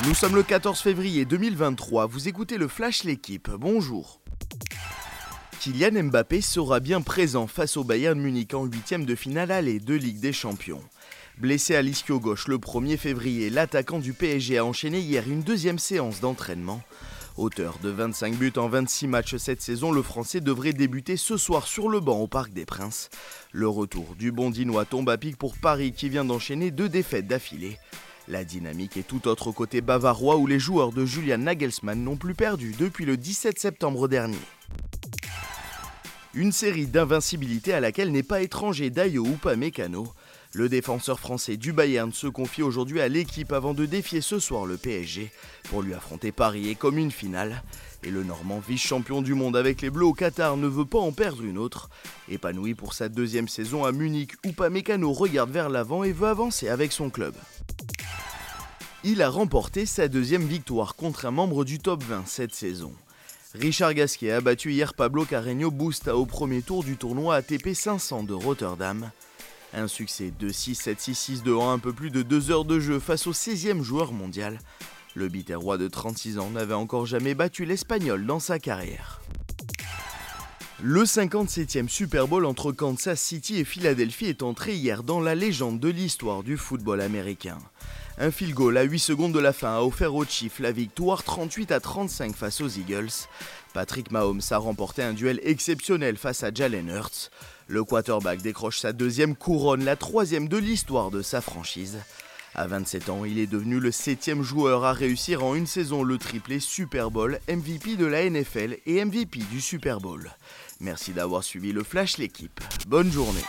Nous sommes le 14 février 2023, vous écoutez le Flash L'équipe, bonjour. Kylian Mbappé sera bien présent face au Bayern Munich en huitième de finale aller de Ligue des Champions. Blessé à l'ischio gauche le 1er février, l'attaquant du PSG a enchaîné hier une deuxième séance d'entraînement. Auteur de 25 buts en 26 matchs cette saison, le Français devrait débuter ce soir sur le banc au Parc des Princes. Le retour du Bondinois tombe à pic pour Paris qui vient d'enchaîner deux défaites d'affilée. La dynamique est tout autre côté bavarois où les joueurs de Julian Nagelsmann n'ont plus perdu depuis le 17 septembre dernier. Une série d'invincibilité à laquelle n'est pas étranger Dayo Upamecano. Le défenseur français du Bayern se confie aujourd'hui à l'équipe avant de défier ce soir le PSG pour lui affronter Paris et comme une finale. Et le Normand vice-champion du monde avec les Bleus au Qatar ne veut pas en perdre une autre. Épanoui pour sa deuxième saison à Munich, Upamecano regarde vers l'avant et veut avancer avec son club. Il a remporté sa deuxième victoire contre un membre du top 20 cette saison. Richard Gasquet a battu hier Pablo Carreño Busta au premier tour du tournoi ATP 500 de Rotterdam. Un succès de 6-7-6-6 devant un peu plus de 2 heures de jeu face au 16e joueur mondial. Le biterrois de 36 ans n'avait encore jamais battu l'Espagnol dans sa carrière. Le 57e Super Bowl entre Kansas City et Philadelphie est entré hier dans la légende de l'histoire du football américain. Un field goal à 8 secondes de la fin a offert aux Chiefs la victoire 38 à 35 face aux Eagles. Patrick Mahomes a remporté un duel exceptionnel face à Jalen Hurts. Le quarterback décroche sa deuxième couronne, la troisième de l'histoire de sa franchise. À 27 ans, il est devenu le septième joueur à réussir en une saison le triplé Super Bowl, MVP de la NFL et MVP du Super Bowl. Merci d'avoir suivi le Flash l'équipe. Bonne journée.